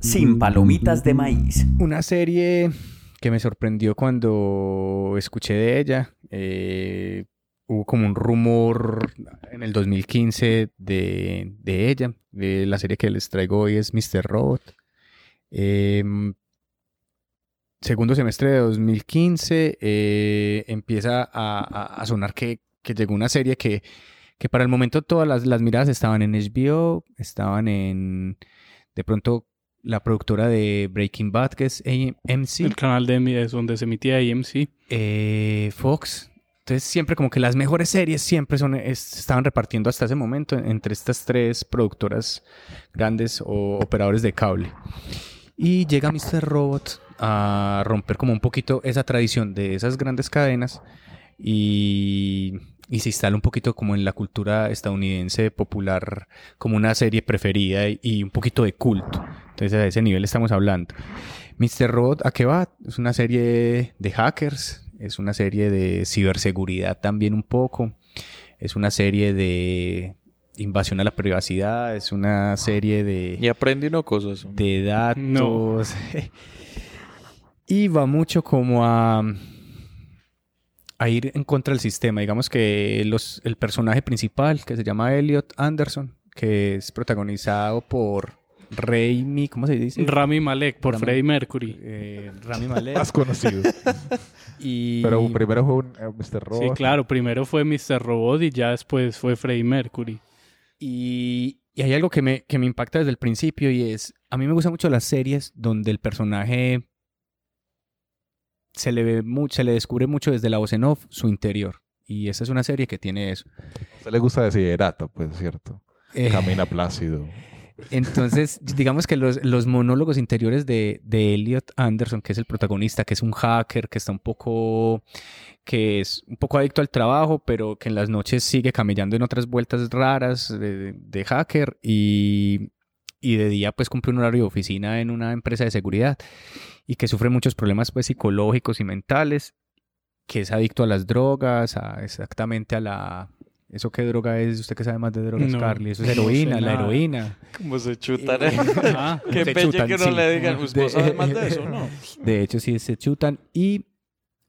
Sin palomitas de maíz. Una serie que me sorprendió cuando escuché de ella. eh, hubo como un rumor en el 2015 de, de ella. De la serie que les traigo hoy es Mr. Robot. Em, segundo semestre de 2015 eh, empieza a, a- sonar que, que llegó una serie que, que para el momento todas las, las miradas estaban en HBO, estaban en de pronto la productora de Breaking Bad, que es AMC, El canal de es donde se emitía AMC. eh, Fox. Entonces siempre como que las mejores series siempre son, es- estaban repartiendo hasta ese momento entre estas tres productoras grandes o operadores de cable. Y llega Mr. Robot a romper como un poquito esa tradición de esas grandes cadenas y, y se instala un poquito como en la cultura estadounidense popular como una serie preferida y, y un poquito de culto. Entonces a ese nivel estamos hablando. Mr. Robot, ¿a qué va? Es una serie de hackers, es una serie de ciberseguridad también un poco, es una serie de invasión a la privacidad, es una serie de Y aprende uno cosas. de datos. No. y va mucho como a, a ir en contra del sistema. Digamos que los, el personaje principal, que se llama Elliot Anderson, que es protagonizado por Raimi, ¿cómo se dice? Rami Malek por Rami- Freddie Mercury. Eh, Rami Malek. Más conocido. y, Pero primero fue un eh, Mr. Robot. Sí, claro, primero fue Mr. Robot y ya después fue Freddie Mercury. Y, y hay algo que me, que me impacta desde el principio y es, a mí me gustan mucho las series donde el personaje se le ve mucho, se le descubre mucho desde la voz en off su interior. Y esa es una serie que tiene eso. A usted le gusta Desiderato, pues, ¿cierto? Eh, Camina plácido. entonces, digamos que los, los monólogos interiores de, de Elliot Anderson, que es el protagonista, que es un hacker, que está un poco, que es un poco adicto al trabajo, pero que en las noches sigue camellando en otras vueltas raras de, de hacker y, y de día pues cumple un horario de oficina en una empresa de seguridad y que sufre muchos problemas pues psicológicos y mentales, que es adicto a las drogas, a, exactamente a la... ¿Eso qué droga es? ¿Usted que sabe más de drogas, No, Carly? Eso es no sé heroína, la heroína. ¿Cómo se chutan? Ah, Qué Se pelle chutan, que no sí. le digan. ¿Vos De- sabes más de eso, no? De hecho, sí, se chutan. Y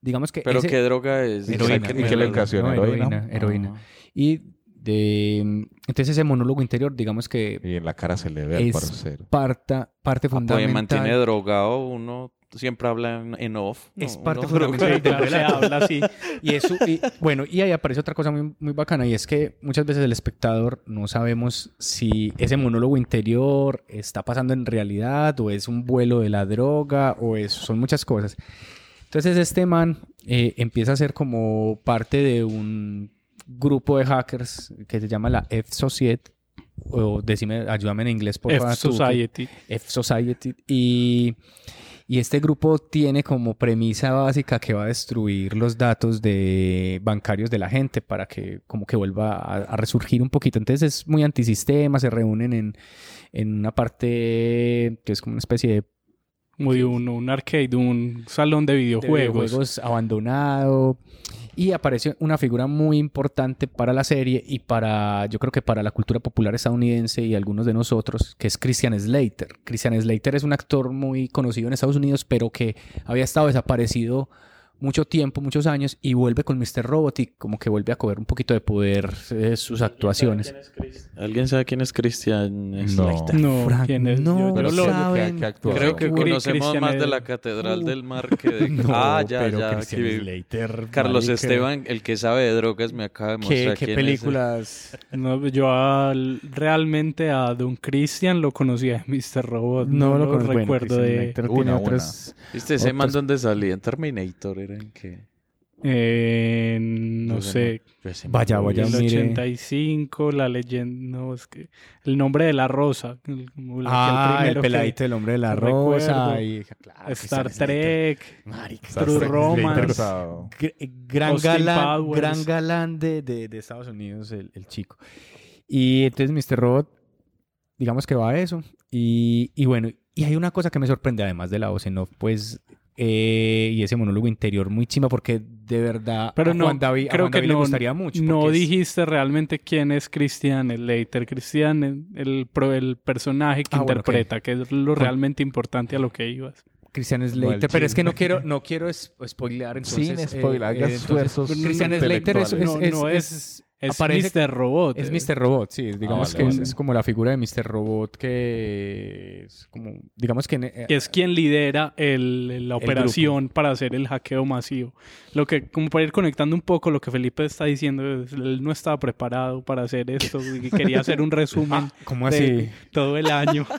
digamos que. ¿Pero ese- qué droga es? Heroína. ¿Y qué le ocasiona? No, ¿Heroína? heroína, heroína. Ah. Y de. Entonces, ese monólogo interior, digamos que Y en la cara se le ve al Es- parcero. parta, parte Ah, pues fundamental. mantiene drogado, uno siempre habla en, en off. ¿no? Es parte Uno- fundamental claro, se habla así. Y eso, y, bueno, y ahí aparece otra cosa muy, muy bacana, y es que muchas veces el espectador no sabemos si ese monólogo interior está pasando en realidad, o es un vuelo de la droga, o es, son muchas cosas. Entonces este man eh, empieza a ser como parte de un grupo de hackers que se llama la F-Society, o decime, ayúdame en inglés, por favor. F-Society. F-Society. Y, y este grupo tiene como premisa básica que va a destruir los datos de bancarios de la gente para que como que vuelva a, a resurgir un poquito. Entonces es muy antisistema, se reúnen en, en una parte que es como una especie de Muy un, un arcade, un salón de de videojuegos. videojuegos abandonado. Y aparece una figura muy importante para la serie y para, yo creo que para la cultura popular estadounidense y algunos de nosotros, que es Christian Slater. Christian Slater es un actor muy conocido en Estados Unidos, pero que había estado desaparecido mucho tiempo, muchos años, y vuelve con Mr. Robot y como que vuelve a coger un poquito de poder eh, sus actuaciones. ¿Alguien sabe quién es Christian No. Slater? No, Frank, ¿quién es? no, Pero lo- ¿qué- saben. qué- qué actúa? Creo que conocemos Christian más de es- la Catedral Uh. del Mar que de... No, ah, ya, pero ya. Christian que- Slater, Carlos marica. Esteban, el que sabe de drogas, me acaba de ¿Qué, mostrar qué quién películas? No, yo al- realmente a Don Christian lo conocía de Mr. Robot. No, lo conozco. Bueno, recuerdo Christian de... Una, tiene una. otros- es. ¿Viste ese man donde salía? En Terminator, ¿era en qué? eh, no sé. Ese Vaya, vaya, el mire. 85, la leyenda... No, es que... El nombre de la rosa. el- Ah, el, peladito del hombre de la rosa. recuerdo. Y, claro, Star. Trek. Marica, Star True Trek, Romance. Gr- Gran galán, gran galán de, de- de Estados Unidos, el, el chico. Y entonces Mr. Robot, digamos que va a eso. Y, y bueno, y hay una cosa que me sorprende, además de la voz en off, pues eh, y ese monólogo interior muy chima porque de verdad Pero a no, Juan David, a creo que le no, gustaría mucho. no es- dijiste realmente quién es Christian Slater. Christian, el, el, pro- el personaje que Ah, bueno, interpreta, que es lo realmente importante a lo que ibas. Christian No, Slater, el pero es que no quiero, no quiero spoilear entonces. Sin eh, spoiler, eh, esfuerzos Christian Slater es, es. No, es- no es- es- Es aparece- Mr. Robot. Es eh. Mr. Robot, sí. Digamos vale, que es, vale. es como la figura de Mr. Robot que es como, digamos que... eh, que es quien lidera el- la operación para hacer el hackeo masivo. Lo que, como para ir conectando un poco lo que Felipe está diciendo, es, él no estaba preparado para hacer esto y quería hacer un resumen ¿Cómo de así? todo el año.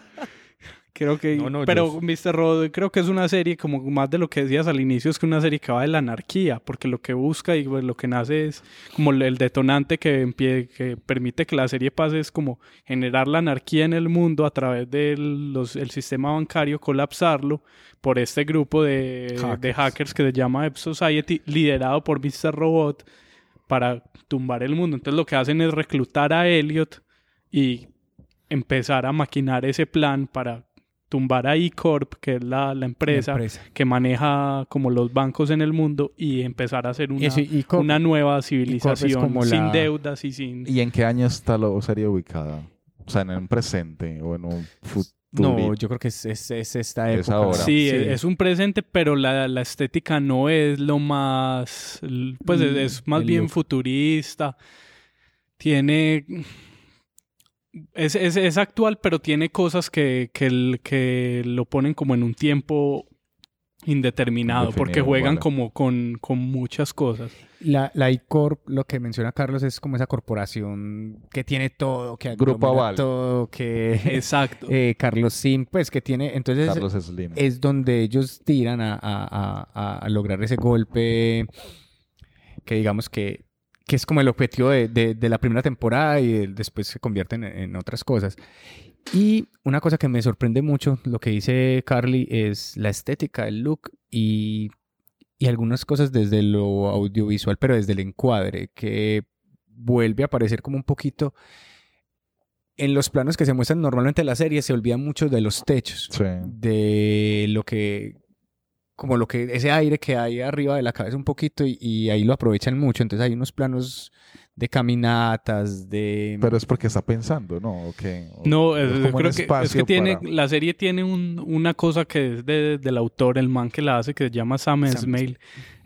Creo que, No, no, pero yo- Mr. Robot creo que es una serie como más de lo que decías al inicio, es que una serie que va de la anarquía, porque lo que busca y pues, lo que nace es como el- detonante que, permite que la serie pase es como generar la anarquía en el mundo a través del el sistema bancario, colapsarlo por este grupo de de hackers, Hackers. que se llama Ep Society, liderado por Mr. Robot para tumbar el mundo. Entonces lo que hacen es reclutar a Elliot y empezar a maquinar ese plan para tumbar a E-Corp, que es la, la empresa, La empresa. que maneja como los bancos en el mundo y empezar a hacer una, Eso, una nueva civilización como sin la- deudas y sin... ¿Y en qué año está la serie ubicada? O sea, en un presente o en un futuro. No, yo creo que es, es, es esta Es época. ahora. Sí, es un presente, pero la, la estética no es lo más, pues es, Mm, es más bien look. futurista. Tiene, es, es, es actual, pero tiene cosas que, que, el- que lo ponen como en un tiempo indeterminado, porque juegan vale. como con, con muchas cosas. La, la I-Corp, lo que menciona Carlos, es como esa corporación que tiene todo, que Grupo Aval. todo, que... Exacto. eh, Carlos Sim, pues que tiene... Entonces Carlos Slim. es donde ellos tiran a- a- a- a lograr ese golpe que digamos que, que es como el objetivo de, de- de la primera temporada y el- después se convierten en, en otras cosas. Y una cosa que me sorprende mucho, lo que dice Carly, es la estética, el look y, y algunas cosas desde lo audiovisual, pero desde el encuadre, que vuelve a aparecer como un poquito... En los planos que se muestran normalmente en la serie se olvida mucho de los techos Sí. de lo que como lo que ese aire que hay arriba de la cabeza un poquito y, y ahí lo aprovechan mucho. Entonces hay unos planos de caminatas de Pero es porque está pensando, ¿no? ¿O qué? ¿O No, es, como un creo que, es que espacio tiene, para- la serie tiene un- una cosa que es de- del autor, el man que la hace, que se llama Sam Sam Esmail.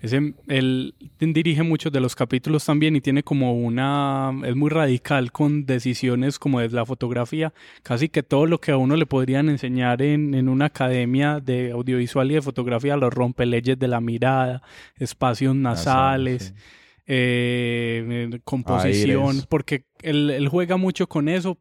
Ese, él dirige muchos de los capítulos también y tiene como una... Es muy radical con decisiones como de la fotografía. Casi que todo lo que a uno le podrían enseñar en, en una academia de audiovisual y de fotografía lo rompe. Leyes de la mirada, espacios nasales, sí. eh, eh, composición, Aires. porque él, él juega mucho con eso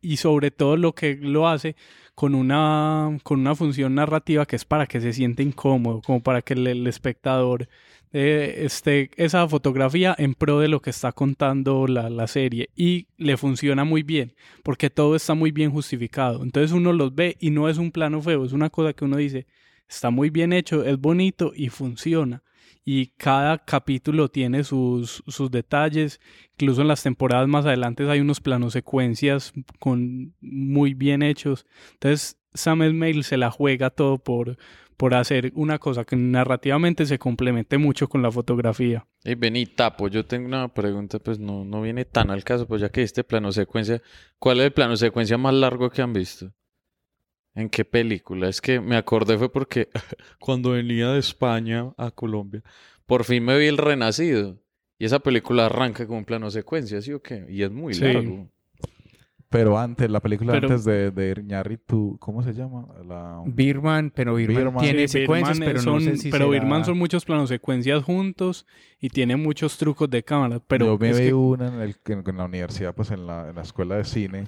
y sobre todo lo que lo hace con una, con una función narrativa que es para que se siente incómodo, como para que el, el espectador eh, esté esa fotografía en pro de lo que está contando la, la serie y le funciona muy bien porque todo está muy bien justificado. Entonces uno los ve y no es un plano feo, es una cosa que uno dice, está muy bien hecho, es bonito y funciona y cada capítulo tiene sus, sus detalles. Incluso en las temporadas más adelante hay unos planos secuencias con muy bien hechos. Entonces Sam Esmail se la juega todo por, por hacer una cosa que narrativamente se complemente mucho con la fotografía. Y vení, Tapo, yo tengo una pregunta, pues no, no viene tan al caso, pues ya que este plano secuencia, ¿cuál es el plano secuencia más largo que han visto? ¿En qué película? Es que me acordé fue porque cuando venía de España a Colombia, por fin me vi El Renacido. Y esa película arranca con un plano secuencia, ¿sí o qué? Y es muy Sí. largo. Pero antes, la película Pero- antes de, de Iñárritu, ¿cómo se llama? La... Birman pero Birman, Birman. tiene Sí, secuencias pero son, no sé si pero será- Birdman son muchos planos secuencias juntos y tiene muchos trucos de cámara. Pero Yo me vi que- una en, el, en, en la universidad, pues en la, en la escuela de cine,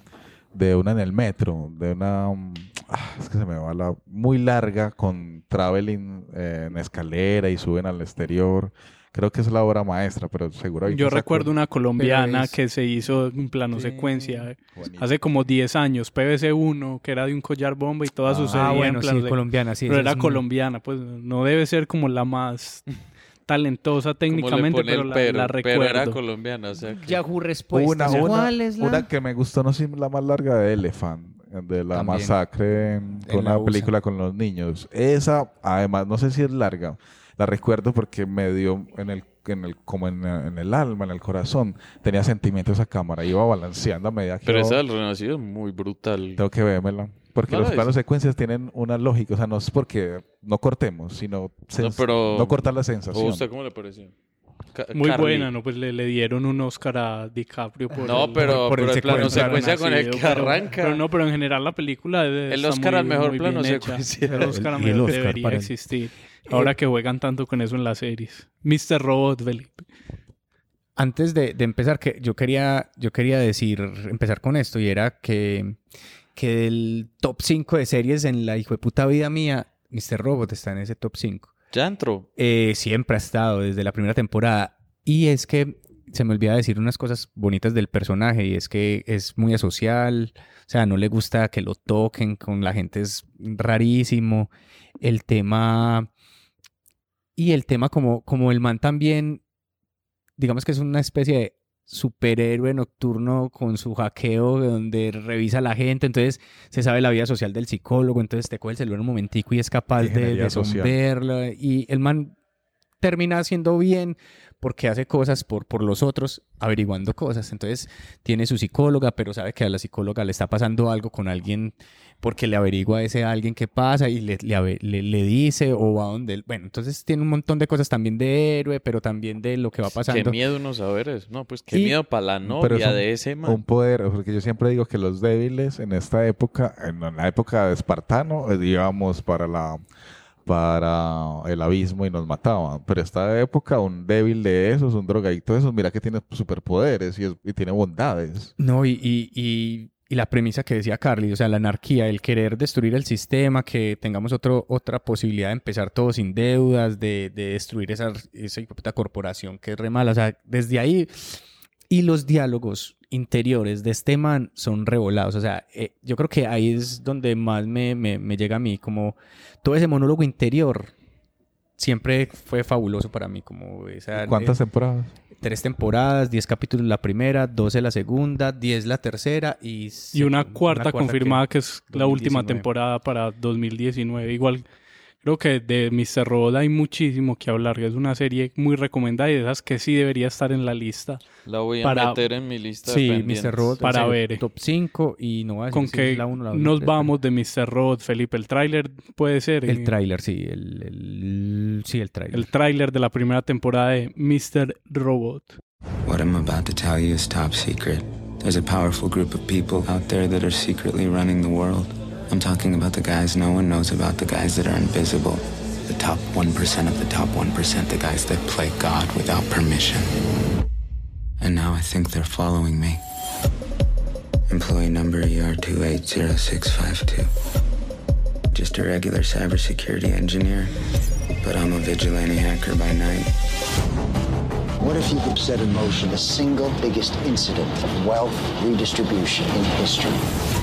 de una en el metro, de una, um, ah, es que se me va la, muy larga, con traveling eh, en escalera y suben al exterior. Creo que es la obra maestra, pero seguro ahorita yo recuerdo una colombiana es- que se hizo en plano Sí, secuencia bonito. hace como 10 años, PBC1, que era de un collar bomba y toda Ah, sucedía ah en bueno plano sí secuencia. colombiana sí pero era es muy- colombiana, pues no debe ser como la más talentosa técnicamente, pero el la, pero, la pero era recuerdo. colombiana, o sea que... Yahoo Una, una, ¿cuál es la una que me gustó, no sé si la más larga de Elephant. De la También. masacre con En la una película con los niños. Esa, además, no sé si es larga. La recuerdo porque me dio en el, en el, como en, en el alma, en el corazón. Tenía sentimientos esa cámara. Iba balanceando a medida que Pero esa del Renacido es muy brutal. Tengo que vérmela. Porque No los la planos secuencias tienen una lógica. O sea, no es porque no cortemos, sino No, pero- no cortar la ¿O sensación. usted cómo le pareció? Ca- Muy Carly. buena, ¿no? Pues le, le dieron un Oscar a DiCaprio por No, el- pero, por el pero el plano secuencia. con el que Pero- arranca. Pero no, pero en general la película es- El Oscar muy- al mejor plano secuencia. El Oscar, El- el Oscar debería para el- existir. Ahora que juegan tanto con eso en las series. Mr. Robot, Felipe. Antes de, de empezar, que yo quería, yo quería decir, empezar con esto, y era que, que del top 5 de series en la hijo de puta vida mía, Mr. Robot está en ese top 5. Eh, siempre ha estado desde la primera temporada. Y es que se me olvida decir unas cosas bonitas del personaje y es que es muy asocial, o sea, no le gusta que lo toquen, con la gente es rarísimo. El tema... Y el tema como, como el man también, digamos que es una especie de superhéroe nocturno con su hackeo donde revisa a la gente, entonces se sabe la vida social del psicólogo, entonces te coge el celular un momentico y es capaz de, de sonverla, y el man termina haciendo bien porque hace cosas por, por los otros, averiguando cosas. Entonces tiene su psicóloga, pero sabe que a la psicóloga le está pasando algo con alguien porque le averigua a ese alguien qué pasa y le, le, le- le dice o va donde él. Bueno, entonces tiene un montón de cosas también de héroe, pero también de lo que va Qué pasando. miedo no saber eso. No, pues qué Y- miedo para la Pero novia es un- de ese man. un poder, porque yo siempre digo que los débiles en esta época, en la época de Espartano, eh, íbamos para la para el abismo y nos mataban. Pero esta época, un débil de esos, un drogadicto de esos, mira que tiene superpoderes y, tiene bondades. No, y, la premisa que decía Carly, o sea, la anarquía, el querer destruir el sistema, que tengamos otra posibilidad de empezar todo sin deudas, de, de destruir esa, esa corporación que es re mala. O sea, desde ahí. Y los diálogos interiores de este man son revolados. O sea, eh, yo creo que ahí es donde más me, me, me llega a mí, como todo ese monólogo interior. Siempre fue fabuloso para mí, como esa... ¿Cuántas eh, temporadas? tres temporadas, 10 capítulos la primera, 12 la segunda, 10 la tercera y... Y una se- cuarta, confirmada que, es la última 2019. temporada para 2019. Igual creo que de Mr. Robot hay muchísimo que hablar. Es una serie muy recomendada y de esas que sí debería estar en la lista. La voy a para- meter en mi lista Sí, de. Mr. Robot. Para ver. Top 5 y no voy a decir Con si que la uno, la dos, nos tres, vamos de Mr. Robot, Felipe. El tráiler puede ser. El eh, tráiler, sí. El, el- sí, el tráiler. el tráiler de la primera temporada de Mr. Robot. What I'm about to tell you is top secret. There's a powerful group of people out there that are secretly running the world. I'm talking about the guys no one knows about, the guys that are invisible. The top 1% of the top 1%, the guys that play God without permission. And now I think they're following me. Employee number E ER280652. Just a regular cybersecurity engineer, but I'm a vigilante hacker by night. What if you could set in motion the single biggest incident of wealth redistribution in history?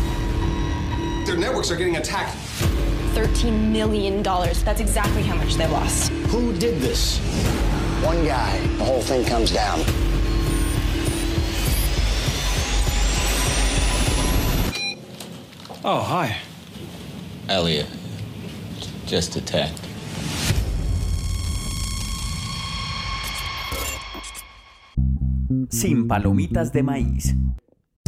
Their networks are getting attacked. $13 million. That's exactly how much they lost. Who did this? One guy, the whole thing comes down. Oh, hi. Elliot. Just attacked. Sin palomitas de maíz.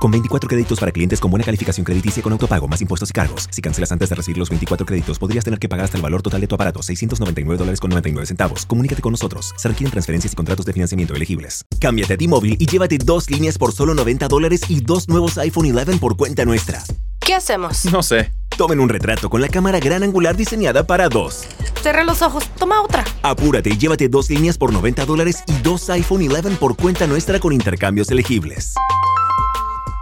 Con 24 créditos para clientes con buena calificación crediticia con autopago, más impuestos y cargos. Si cancelas antes de recibir los 24 créditos, podrías tener que pagar hasta el valor total de tu aparato, 699 dólares con 99 centavos. Comunícate con nosotros. Se requieren transferencias y contratos de financiamiento elegibles. Cámbiate a T-Mobile y llévate dos líneas por solo 90 dólares y dos nuevos iPhone 11 por cuenta nuestra. ¿Qué hacemos? No sé. Tomen un retrato con la cámara gran angular diseñada para dos. Cerré los ojos. Toma otra. Apúrate y llévate dos líneas por 90 dólares y dos iPhone 11 por cuenta nuestra con intercambios elegibles.